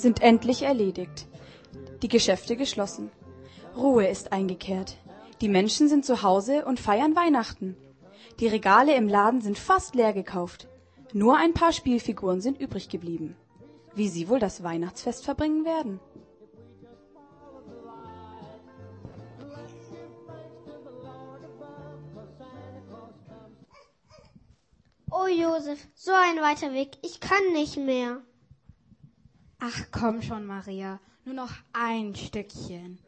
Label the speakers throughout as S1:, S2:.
S1: sind endlich erledigt. Die Geschäfte geschlossen. Ruhe ist eingekehrt. Die Menschen sind zu Hause und feiern Weihnachten. Die Regale im Laden sind fast leer gekauft. Nur ein paar Spielfiguren sind übrig geblieben. Wie sie wohl das Weihnachtsfest verbringen werden?
S2: Oh Josef, so ein weiter Weg. Ich kann nicht mehr.
S3: Ach komm schon, Maria. Nur noch ein Stückchen.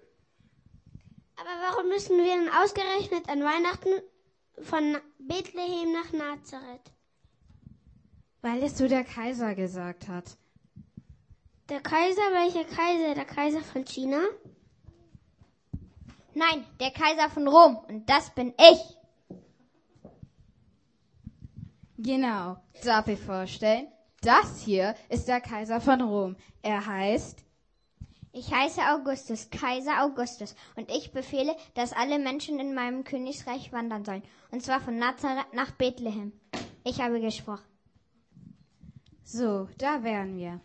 S2: Aber warum müssen wir denn ausgerechnet an Weihnachten von Bethlehem nach Nazareth?
S3: Weil es so der Kaiser gesagt hat.
S2: Der Kaiser? Welcher Kaiser? Der Kaiser von China?
S4: Nein, der Kaiser von Rom. Und das bin ich.
S3: Genau. Darf ich vorstellen? Das hier ist der Kaiser von Rom. Er heißt
S4: Ich heiße Augustus, Kaiser Augustus, und ich befehle, dass alle Menschen in meinem Königreich wandern sollen, und zwar von Nazareth nach Bethlehem. Ich habe gesprochen.
S3: So, da wären wir.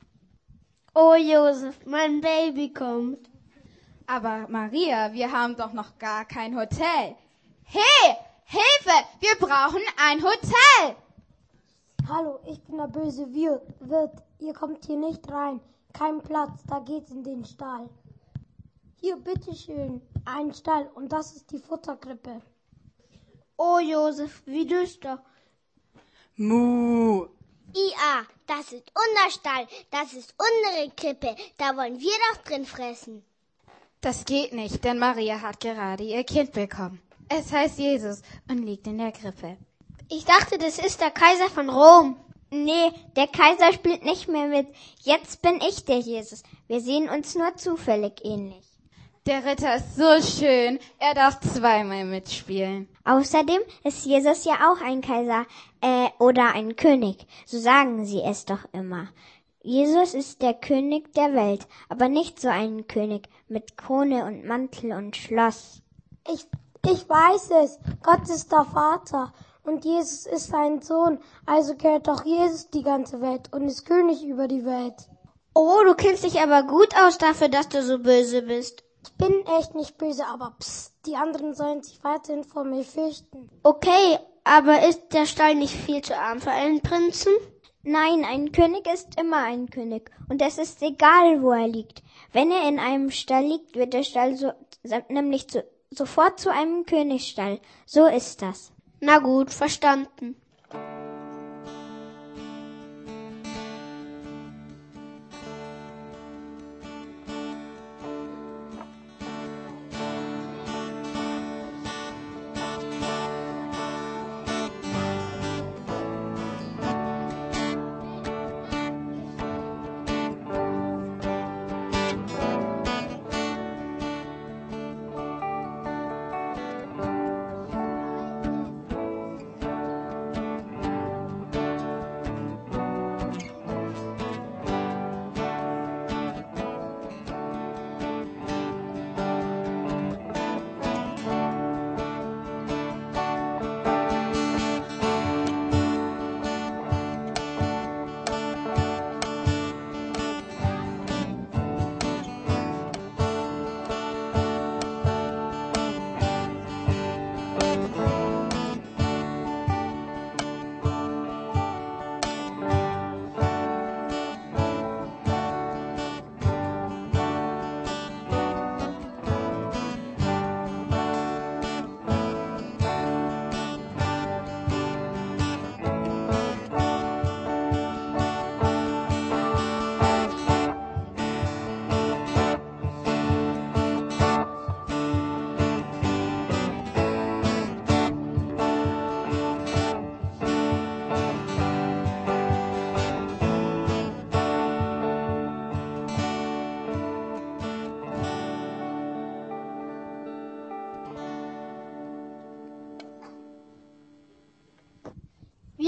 S2: Oh Josef, mein Baby kommt.
S3: Aber Maria, wir haben doch noch gar kein Hotel. Hey, Hilfe, wir brauchen ein Hotel.
S5: Hallo, ich bin der böse Wirt. Ihr kommt hier nicht rein. Kein Platz, da geht's in den Stall. Hier, bitteschön, ein Stall und das ist die Futterkrippe.
S2: Oh Josef, wie düster.
S1: Muh.
S2: Ia, das ist unser Stall, das ist unsere Krippe, da wollen wir doch drin fressen.
S3: Das geht nicht, denn Maria hat gerade ihr Kind bekommen. Es heißt Jesus und liegt in der Krippe.
S2: Ich dachte, das ist der Kaiser von Rom.
S4: Nee, der Kaiser spielt nicht mehr mit. Jetzt bin ich der Jesus. Wir sehen uns nur zufällig ähnlich.
S3: Der Ritter ist so schön, er darf zweimal mitspielen.
S4: Außerdem ist Jesus ja auch ein Kaiser, äh, oder ein König. So sagen sie es doch immer. Jesus ist der König der Welt, aber nicht so ein König mit Krone und Mantel und Schloss.
S5: Ich, ich weiß es. Gott ist der Vater und Jesus ist sein Sohn. Also gehört doch Jesus die ganze Welt und ist König über die Welt.
S2: Oh, du kennst dich aber gut aus dafür, dass du so böse bist.
S5: Ich bin echt nicht böse, aber psst, die anderen sollen sich weiterhin vor mir fürchten.
S2: Okay, aber ist der Stall nicht viel zu arm für einen Prinzen?
S4: Nein, ein König ist immer ein König. Und es ist egal, wo er liegt. Wenn er in einem Stall liegt, wird der Stall so, nämlich zu, sofort zu einem Königsstall. So ist das.
S2: Na gut, verstanden.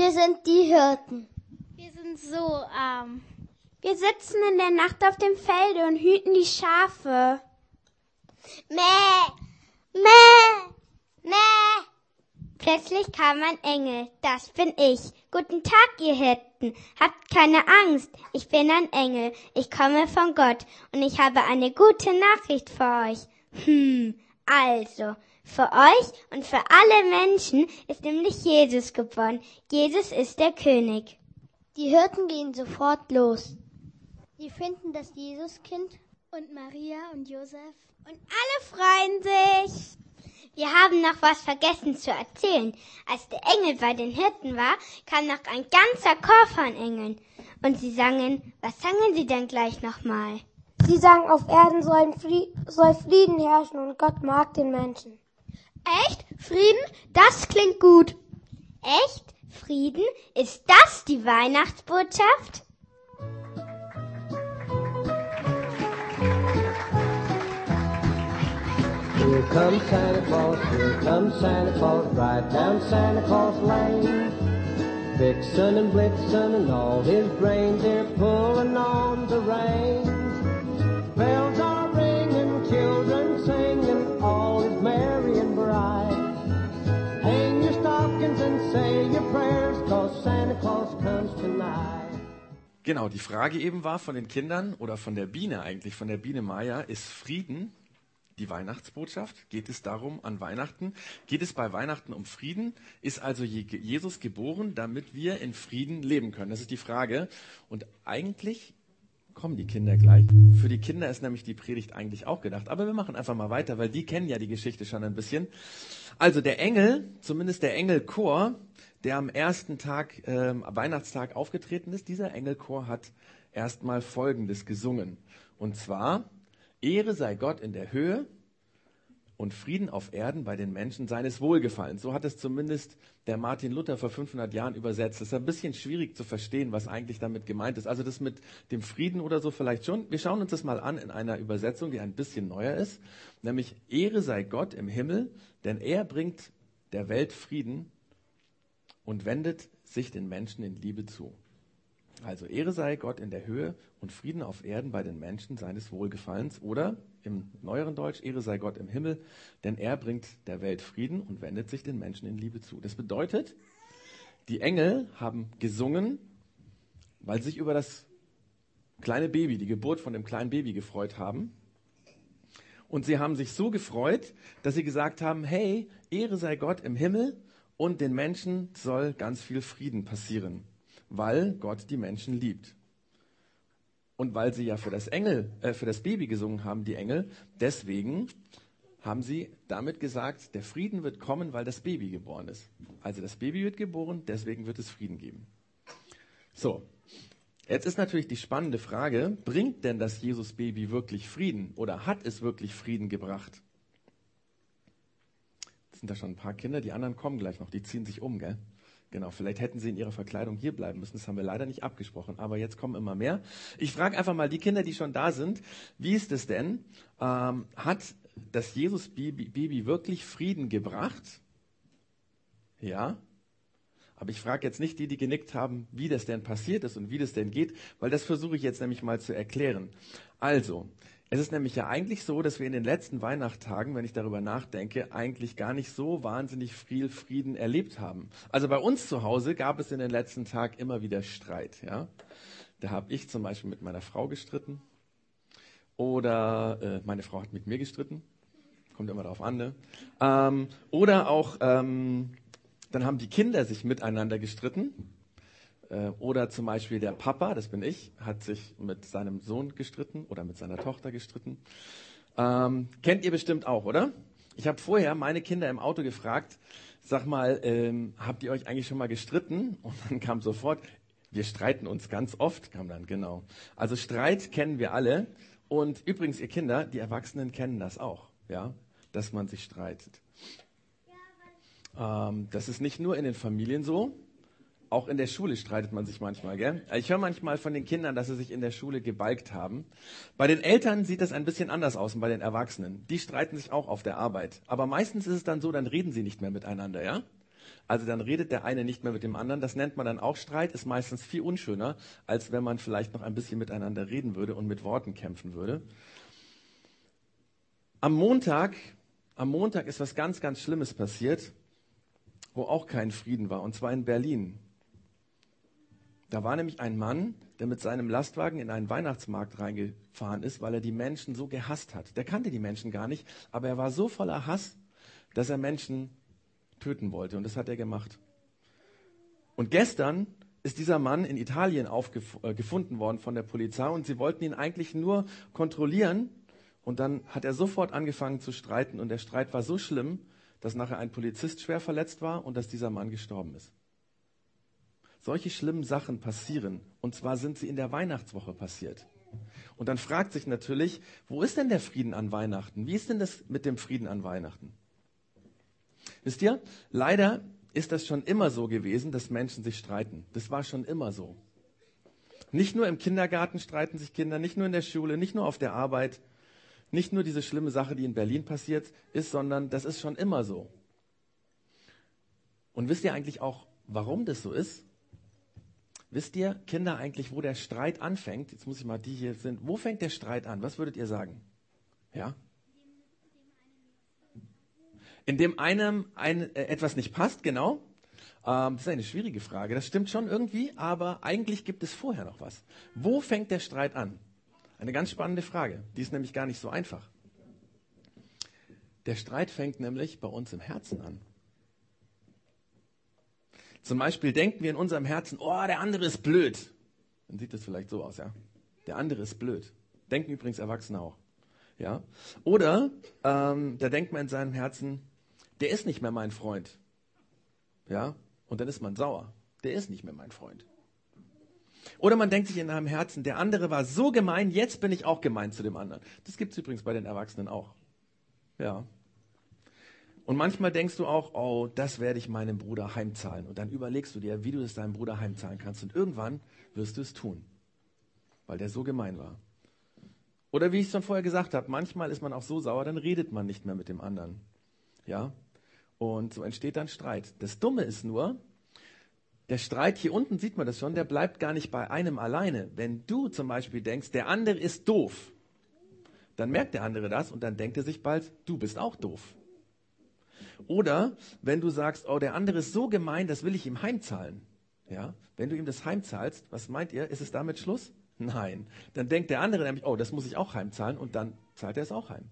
S2: Wir sind die Hirten.
S6: Wir sind so arm.
S2: Wir sitzen in der Nacht auf dem Felde und hüten die Schafe.
S6: Mäh, mäh, mäh. Plötzlich kam ein Engel. Das bin ich. Guten Tag, ihr Hirten. Habt keine Angst, ich bin ein Engel, ich komme von Gott und ich habe eine gute Nachricht für euch. Hm, also, für euch und für alle Menschen ist nämlich Jesus geboren. Jesus ist der König.
S2: Die Hirten gehen sofort los. Die finden das Jesuskind und Maria und Josef.
S6: Und alle freuen sich. Wir haben noch was vergessen zu erzählen. Als der Engel bei den Hirten war, kam noch ein ganzer Chor von Engeln. Und sie sangen, was sangen sie denn gleich nochmal?
S5: Sie sagen, auf Erden soll Frieden herrschen und Gott mag den Menschen.
S2: Echt? Frieden? Das klingt gut.
S6: Echt? Frieden? Ist das die Weihnachtsbotschaft?
S7: Here comes Santa Claus, here comes Santa Claus, right down Santa Claus Lane. Vixen and Blitzen and all his reindeer pulling on the reins.
S8: Genau, die Frage eben war von den Kindern oder von der Biene eigentlich, von der Biene Maya, ist Frieden die Weihnachtsbotschaft? Geht es darum an Weihnachten? Geht es bei Weihnachten um Frieden? Ist also Jesus geboren, damit wir in Frieden leben können? Das ist die Frage. Und eigentlich kommen die Kinder gleich. Für die Kinder ist nämlich die Predigt eigentlich auch gedacht. Aber wir machen einfach mal weiter, weil die kennen ja die Geschichte schon ein bisschen. Also der Engel, zumindest der Engelchor, der am ersten Tag, äh, Weihnachtstag aufgetreten ist, dieser Engelchor hat erstmal Folgendes gesungen. Und zwar, Ehre sei Gott in der Höhe und Frieden auf Erden bei den Menschen seines Wohlgefallens. So hat es zumindest der Martin Luther vor 500 Jahren übersetzt. Es ist ein bisschen schwierig zu verstehen, was eigentlich damit gemeint ist. Also das mit dem Frieden oder so vielleicht schon. Wir schauen uns das mal an in einer Übersetzung, die ein bisschen neuer ist. Nämlich Ehre sei Gott im Himmel, denn er bringt der Welt Frieden und wendet sich den Menschen in Liebe zu. Also Ehre sei Gott in der Höhe und Frieden auf Erden bei den Menschen seines Wohlgefallens. Oder im neueren Deutsch, Ehre sei Gott im Himmel, denn er bringt der Welt Frieden und wendet sich den Menschen in Liebe zu. Das bedeutet, die Engel haben gesungen, weil sie sich über das kleine Baby, die Geburt von dem kleinen Baby gefreut haben. Und sie haben sich so gefreut, dass sie gesagt haben, hey, Ehre sei Gott im Himmel und den Menschen soll ganz viel Frieden passieren weil Gott die Menschen liebt. Und weil sie ja für das Engel, äh, für das Baby gesungen haben, die Engel, deswegen haben sie damit gesagt, der Frieden wird kommen, weil das Baby geboren ist. Also das Baby wird geboren, deswegen wird es Frieden geben. So, jetzt ist natürlich die spannende Frage, bringt denn das Jesus-Baby wirklich Frieden oder hat es wirklich Frieden gebracht? Sind da schon ein paar Kinder, die anderen kommen gleich noch, die ziehen sich um, gell? Genau, vielleicht hätten sie in ihrer Verkleidung hier bleiben müssen. Das haben wir leider nicht abgesprochen. Aber jetzt kommen immer mehr. Ich frage einfach mal die Kinder, die schon da sind, wie ist es denn? Ähm, hat das Jesus-Baby wirklich Frieden gebracht? Ja. Aber ich frage jetzt nicht die, die genickt haben, wie das denn passiert ist und wie das denn geht, weil das versuche ich jetzt nämlich mal zu erklären. Also, es ist nämlich ja eigentlich so, dass wir in den letzten Weihnachtstagen, wenn ich darüber nachdenke, eigentlich gar nicht so wahnsinnig viel Frieden erlebt haben. Also bei uns zu Hause gab es in den letzten Tagen immer wieder Streit. Ja? Da habe ich zum Beispiel mit meiner Frau gestritten oder äh, meine Frau hat mit mir gestritten. Kommt immer darauf an. Ne? Ähm, oder auch, ähm, dann haben die Kinder sich miteinander gestritten. Äh, oder zum Beispiel der Papa, das bin ich, hat sich mit seinem Sohn gestritten oder mit seiner Tochter gestritten. Ähm, kennt ihr bestimmt auch, oder? Ich habe vorher meine Kinder im Auto gefragt, sag mal, ähm, habt ihr euch eigentlich schon mal gestritten? Und dann kam sofort, wir streiten uns ganz oft, kam dann genau. Also Streit kennen wir alle. Und übrigens, ihr Kinder, die Erwachsenen kennen das auch, ja, dass man sich streitet. Ähm, das ist nicht nur in den Familien so, auch in der Schule streitet man sich manchmal, gell? Ich höre manchmal von den Kindern, dass sie sich in der Schule gebalgt haben. Bei den Eltern sieht das ein bisschen anders aus und bei den Erwachsenen. Die streiten sich auch auf der Arbeit. Aber meistens ist es dann so, dann reden sie nicht mehr miteinander, ja? Also dann redet der eine nicht mehr mit dem anderen. Das nennt man dann auch Streit, ist meistens viel unschöner, als wenn man vielleicht noch ein bisschen miteinander reden würde und mit Worten kämpfen würde. Am Montag, am Montag ist was ganz, ganz Schlimmes passiert, wo auch kein Frieden war, und zwar in Berlin. Da war nämlich ein Mann, der mit seinem Lastwagen in einen Weihnachtsmarkt reingefahren ist, weil er die Menschen so gehasst hat. Der kannte die Menschen gar nicht, aber er war so voller Hass, dass er Menschen töten wollte. Und das hat er gemacht. Und gestern ist dieser Mann in Italien äh, gefunden worden von der Polizei und sie wollten ihn eigentlich nur kontrollieren. Und dann hat er sofort angefangen zu streiten und der Streit war so schlimm, dass nachher ein Polizist schwer verletzt war und dass dieser Mann gestorben ist. Solche schlimmen Sachen passieren. Und zwar sind sie in der Weihnachtswoche passiert. Und dann fragt sich natürlich, wo ist denn der Frieden an Weihnachten? Wie ist denn das mit dem Frieden an Weihnachten? Wisst ihr, leider ist das schon immer so gewesen, dass Menschen sich streiten. Das war schon immer so. Nicht nur im Kindergarten streiten sich Kinder, nicht nur in der Schule, nicht nur auf der Arbeit, nicht nur diese schlimme Sache, die in Berlin passiert ist, sondern das ist schon immer so. Und wisst ihr eigentlich auch, warum das so ist? Wisst ihr, Kinder, eigentlich, wo der Streit anfängt? Jetzt muss ich mal die hier sind. Wo fängt der Streit an? Was würdet ihr sagen? Ja? In dem einem ein, äh, etwas nicht passt, genau. Ähm, das ist eine schwierige Frage. Das stimmt schon irgendwie, aber eigentlich gibt es vorher noch was. Wo fängt der Streit an? Eine ganz spannende Frage. Die ist nämlich gar nicht so einfach. Der Streit fängt nämlich bei uns im Herzen an. Zum Beispiel denken wir in unserem Herzen, oh, der andere ist blöd. Dann sieht das vielleicht so aus, ja. Der andere ist blöd. Denken übrigens Erwachsene auch. Ja. Oder ähm, da denkt man in seinem Herzen, der ist nicht mehr mein Freund. Ja. Und dann ist man sauer. Der ist nicht mehr mein Freund. Oder man denkt sich in einem Herzen, der andere war so gemein, jetzt bin ich auch gemein zu dem anderen. Das gibt es übrigens bei den Erwachsenen auch. Ja. Und manchmal denkst du auch, oh, das werde ich meinem Bruder heimzahlen. Und dann überlegst du dir, wie du es deinem Bruder heimzahlen kannst. Und irgendwann wirst du es tun, weil der so gemein war. Oder wie ich schon vorher gesagt habe, manchmal ist man auch so sauer, dann redet man nicht mehr mit dem anderen. Ja? Und so entsteht dann Streit. Das Dumme ist nur, der Streit hier unten sieht man das schon, der bleibt gar nicht bei einem alleine. Wenn du zum Beispiel denkst, der andere ist doof, dann merkt der andere das und dann denkt er sich bald, du bist auch doof. Oder wenn du sagst, oh, der andere ist so gemein, das will ich ihm heimzahlen. Ja, wenn du ihm das heimzahlst, was meint ihr? Ist es damit Schluss? Nein. Dann denkt der andere nämlich, oh, das muss ich auch heimzahlen und dann zahlt er es auch heim.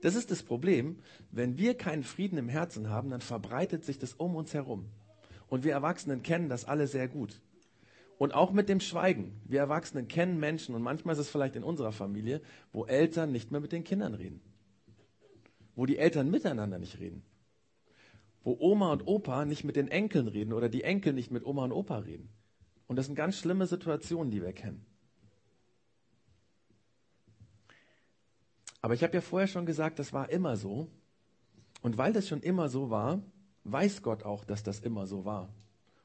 S8: Das ist das Problem. Wenn wir keinen Frieden im Herzen haben, dann verbreitet sich das um uns herum. Und wir Erwachsenen kennen das alle sehr gut. Und auch mit dem Schweigen. Wir Erwachsenen kennen Menschen und manchmal ist es vielleicht in unserer Familie, wo Eltern nicht mehr mit den Kindern reden. Wo die Eltern miteinander nicht reden wo Oma und Opa nicht mit den Enkeln reden oder die Enkel nicht mit Oma und Opa reden. Und das sind ganz schlimme Situationen, die wir kennen. Aber ich habe ja vorher schon gesagt, das war immer so. Und weil das schon immer so war, weiß Gott auch, dass das immer so war.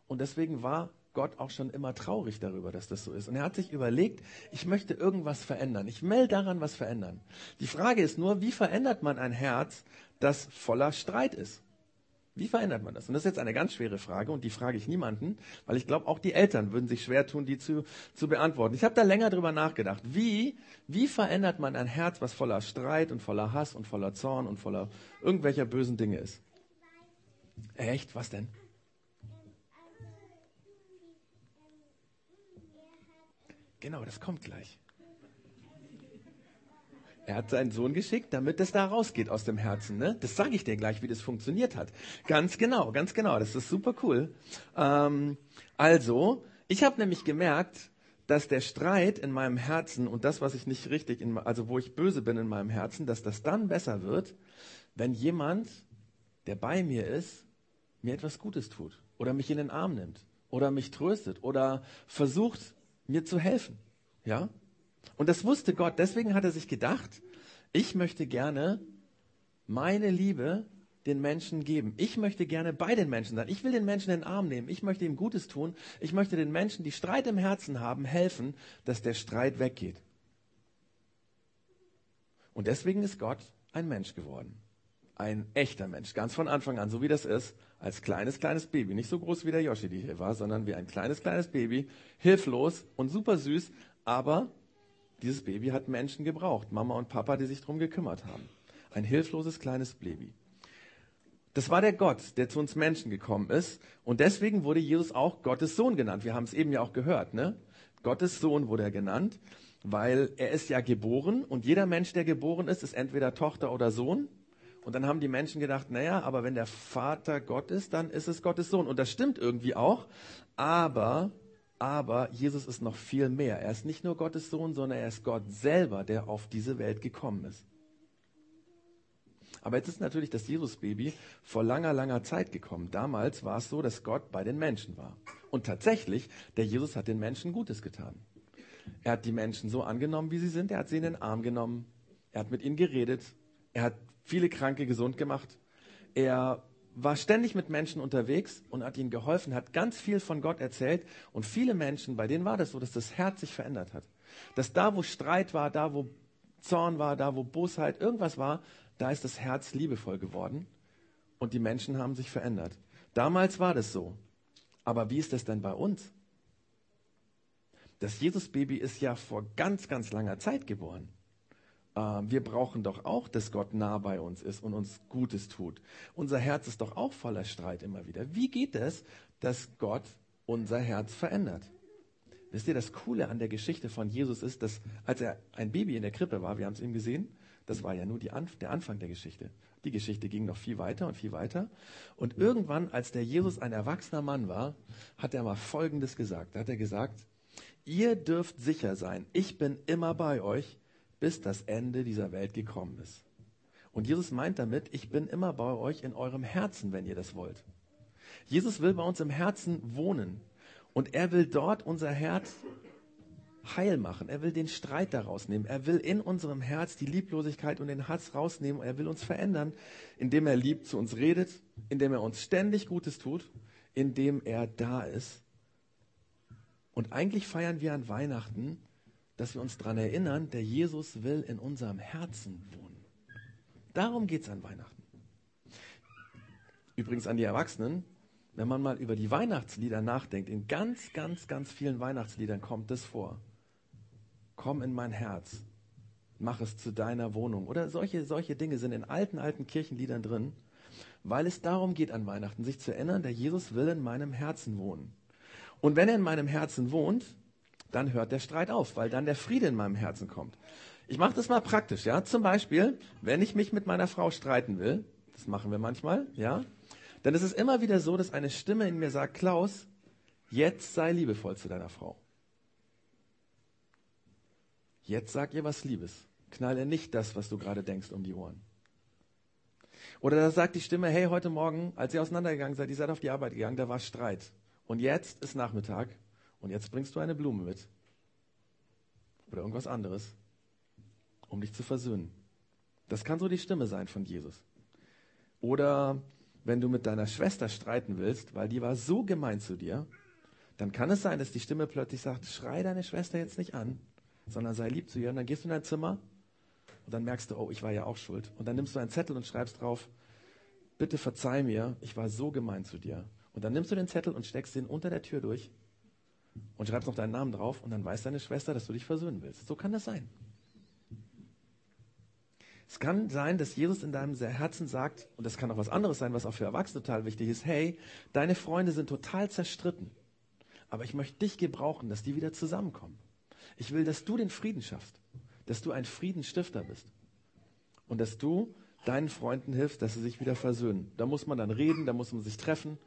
S8: Und deswegen war Gott auch schon immer traurig darüber, dass das so ist. Und er hat sich überlegt, ich möchte irgendwas verändern. Ich will daran was verändern. Die Frage ist nur, wie verändert man ein Herz, das voller Streit ist? Wie verändert man das? Und das ist jetzt eine ganz schwere Frage und die frage ich niemanden, weil ich glaube, auch die Eltern würden sich schwer tun, die zu, zu beantworten. Ich habe da länger drüber nachgedacht. Wie, wie verändert man ein Herz, was voller Streit und voller Hass und voller Zorn und voller irgendwelcher bösen Dinge ist? Echt? Was denn? Genau, das kommt gleich. Er hat seinen Sohn geschickt, damit es da rausgeht aus dem Herzen. Ne? Das sage ich dir gleich, wie das funktioniert hat. Ganz genau, ganz genau. Das ist super cool. Ähm, also, ich habe nämlich gemerkt, dass der Streit in meinem Herzen und das, was ich nicht richtig, in, also wo ich böse bin in meinem Herzen, dass das dann besser wird, wenn jemand, der bei mir ist, mir etwas Gutes tut oder mich in den Arm nimmt oder mich tröstet oder versucht, mir zu helfen. Ja? Und das wusste Gott. Deswegen hat er sich gedacht, ich möchte gerne meine Liebe den Menschen geben. Ich möchte gerne bei den Menschen sein. Ich will den Menschen in den Arm nehmen. Ich möchte ihm Gutes tun. Ich möchte den Menschen, die Streit im Herzen haben, helfen, dass der Streit weggeht. Und deswegen ist Gott ein Mensch geworden. Ein echter Mensch. Ganz von Anfang an, so wie das ist. Als kleines, kleines Baby. Nicht so groß wie der Yoshi, die hier war, sondern wie ein kleines, kleines Baby. Hilflos und super süß, aber dieses Baby hat Menschen gebraucht, Mama und Papa, die sich darum gekümmert haben. Ein hilfloses kleines Baby. Das war der Gott, der zu uns Menschen gekommen ist. Und deswegen wurde Jesus auch Gottes Sohn genannt. Wir haben es eben ja auch gehört, ne? Gottes Sohn wurde er genannt, weil er ist ja geboren und jeder Mensch, der geboren ist, ist entweder Tochter oder Sohn. Und dann haben die Menschen gedacht, naja, aber wenn der Vater Gott ist, dann ist es Gottes Sohn. Und das stimmt irgendwie auch. Aber, aber Jesus ist noch viel mehr. Er ist nicht nur Gottes Sohn, sondern er ist Gott selber, der auf diese Welt gekommen ist. Aber jetzt ist natürlich das Jesus-Baby vor langer, langer Zeit gekommen. Damals war es so, dass Gott bei den Menschen war. Und tatsächlich, der Jesus hat den Menschen Gutes getan. Er hat die Menschen so angenommen, wie sie sind. Er hat sie in den Arm genommen. Er hat mit ihnen geredet. Er hat viele Kranke gesund gemacht. Er war ständig mit Menschen unterwegs und hat ihnen geholfen, hat ganz viel von Gott erzählt. Und viele Menschen, bei denen war das so, dass das Herz sich verändert hat. Dass da, wo Streit war, da, wo Zorn war, da, wo Bosheit, irgendwas war, da ist das Herz liebevoll geworden und die Menschen haben sich verändert. Damals war das so. Aber wie ist das denn bei uns? Das Jesusbaby ist ja vor ganz, ganz langer Zeit geboren. Ähm, wir brauchen doch auch, dass Gott nah bei uns ist und uns Gutes tut. Unser Herz ist doch auch voller Streit immer wieder. Wie geht es, dass Gott unser Herz verändert? Wisst ihr, das Coole an der Geschichte von Jesus ist, dass als er ein Baby in der Krippe war, wir haben es eben gesehen, das war ja nur Anf der Anfang der Geschichte. Die Geschichte ging noch viel weiter und viel weiter. Und irgendwann, als der Jesus ein erwachsener Mann war, hat er mal Folgendes gesagt. Da hat er gesagt, ihr dürft sicher sein, ich bin immer bei euch, bis das Ende dieser Welt gekommen ist. Und Jesus meint damit, ich bin immer bei euch in eurem Herzen, wenn ihr das wollt. Jesus will bei uns im Herzen wohnen. Und er will dort unser Herz heil machen. Er will den Streit daraus nehmen. Er will in unserem Herz die Lieblosigkeit und den Hass rausnehmen. Er will uns verändern, indem er liebt, zu uns redet, indem er uns ständig Gutes tut, indem er da ist. Und eigentlich feiern wir an Weihnachten, dass wir uns daran erinnern, der Jesus will in unserem Herzen wohnen. Darum geht es an Weihnachten. Übrigens an die Erwachsenen, wenn man mal über die Weihnachtslieder nachdenkt, in ganz, ganz, ganz vielen Weihnachtsliedern kommt das vor komm in mein Herz, mach es zu deiner Wohnung. Oder solche, solche Dinge sind in alten, alten Kirchenliedern drin, weil es darum geht an Weihnachten, sich zu erinnern, der Jesus will in meinem Herzen wohnen. Und wenn er in meinem Herzen wohnt, dann hört der Streit auf, weil dann der Friede in meinem Herzen kommt. Ich mache das mal praktisch, ja. Zum Beispiel, wenn ich mich mit meiner Frau streiten will, das machen wir manchmal, ja, dann ist es immer wieder so, dass eine Stimme in mir sagt, Klaus, jetzt sei liebevoll zu deiner Frau. Jetzt sag ihr was Liebes. Knall ihr nicht das, was du gerade denkst, um die Ohren. Oder da sagt die Stimme, hey, heute Morgen, als ihr auseinandergegangen seid, ihr seid auf die Arbeit gegangen, da war Streit. Und jetzt ist Nachmittag und jetzt bringst du eine Blume mit. Oder irgendwas anderes, um dich zu versöhnen. Das kann so die Stimme sein von Jesus. Oder wenn du mit deiner Schwester streiten willst, weil die war so gemein zu dir, dann kann es sein, dass die Stimme plötzlich sagt, schrei deine Schwester jetzt nicht an, sondern sei lieb zu ihr. Und dann gehst du in dein Zimmer und dann merkst du, oh, ich war ja auch schuld. Und dann nimmst du einen Zettel und schreibst drauf, bitte verzeih mir, ich war so gemein zu dir. Und dann nimmst du den Zettel und steckst den unter der Tür durch und schreibst noch deinen Namen drauf und dann weiß deine Schwester, dass du dich versöhnen willst. So kann das sein. Es kann sein, dass Jesus in deinem Herzen sagt, und das kann auch was anderes sein, was auch für Erwachsene total wichtig ist, hey, deine Freunde sind total zerstritten, aber ich möchte dich gebrauchen, dass die wieder zusammenkommen. Ich will, dass du den Frieden schaffst, dass du ein Friedensstifter bist und dass du deinen Freunden hilfst, dass sie sich wieder versöhnen. Da muss man dann reden, da muss man sich treffen.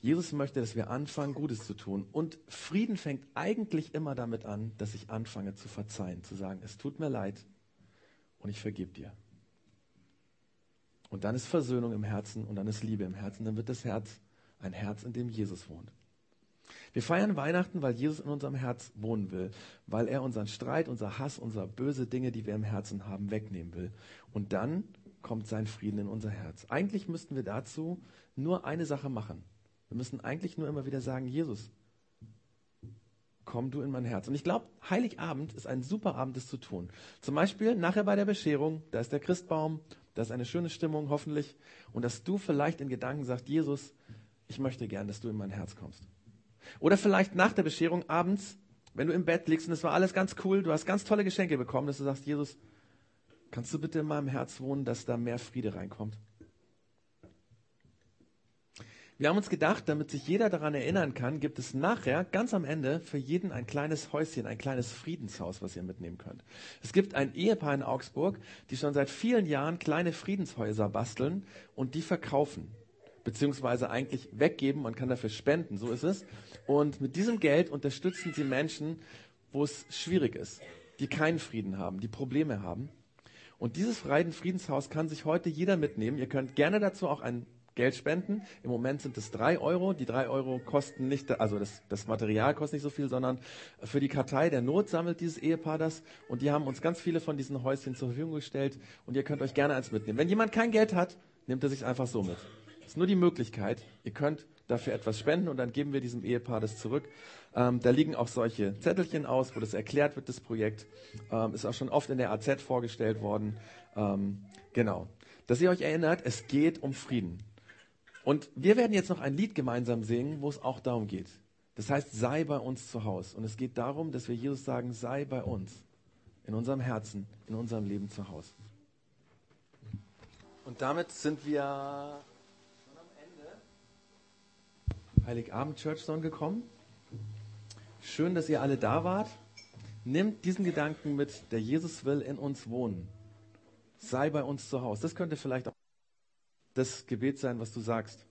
S8: Jesus möchte, dass wir anfangen, Gutes zu tun. Und Frieden fängt eigentlich immer damit an, dass ich anfange zu verzeihen, zu sagen, es tut mir leid und ich vergib dir. Und dann ist Versöhnung im Herzen und dann ist Liebe im Herzen. Dann wird das Herz ein Herz, in dem Jesus wohnt. Wir feiern Weihnachten, weil Jesus in unserem Herz wohnen will, weil er unseren Streit, unser Hass, unsere böse Dinge, die wir im Herzen haben, wegnehmen will. Und dann kommt sein Frieden in unser Herz. Eigentlich müssten wir dazu nur eine Sache machen. Wir müssen eigentlich nur immer wieder sagen, Jesus, komm du in mein Herz. Und ich glaube, Heiligabend ist ein super Abend, das zu tun. Zum Beispiel nachher bei der Bescherung, da ist der Christbaum, da ist eine schöne Stimmung, hoffentlich. Und dass du vielleicht in Gedanken sagst, Jesus, ich möchte gern, dass du in mein Herz kommst. Oder vielleicht nach der Bescherung abends, wenn du im Bett liegst und es war alles ganz cool, du hast ganz tolle Geschenke bekommen, dass du sagst, Jesus, Kannst du bitte in meinem Herz wohnen, dass da mehr Friede reinkommt? Wir haben uns gedacht, damit sich jeder daran erinnern kann, gibt es nachher ganz am Ende für jeden ein kleines Häuschen, ein kleines Friedenshaus, was ihr mitnehmen könnt. Es gibt ein Ehepaar in Augsburg, die schon seit vielen Jahren kleine Friedenshäuser basteln und die verkaufen beziehungsweise eigentlich weggeben, man kann dafür spenden, so ist es. Und mit diesem Geld unterstützen sie Menschen, wo es schwierig ist, die keinen Frieden haben, die Probleme haben. Und dieses Friedenshaus kann sich heute jeder mitnehmen. Ihr könnt gerne dazu auch ein Geld spenden. Im Moment sind es drei Euro. Die drei Euro kosten nicht, also das, das Material kostet nicht so viel, sondern für die Kartei der Not sammelt dieses Ehepaar das. Und die haben uns ganz viele von diesen Häuschen zur Verfügung gestellt. Und ihr könnt euch gerne eins mitnehmen. Wenn jemand kein Geld hat, nimmt er sich einfach so mit ist nur die Möglichkeit. Ihr könnt dafür etwas spenden und dann geben wir diesem Ehepaar das zurück. Ähm, da liegen auch solche Zettelchen aus, wo das erklärt wird, das Projekt. Ähm, ist auch schon oft in der AZ vorgestellt worden. Ähm, genau. Dass ihr euch erinnert, es geht um Frieden. Und wir werden jetzt noch ein Lied gemeinsam singen, wo es auch darum geht. Das heißt, sei bei uns zu Hause. Und es geht darum, dass wir Jesus sagen, sei bei uns. In unserem Herzen, in unserem Leben zu Hause. Und damit sind wir Heiligabend Church Zone gekommen. Schön, dass ihr alle da wart. Nimmt diesen Gedanken mit, der Jesus will in uns wohnen. Sei bei uns zu Hause. Das könnte vielleicht auch das Gebet sein, was du sagst.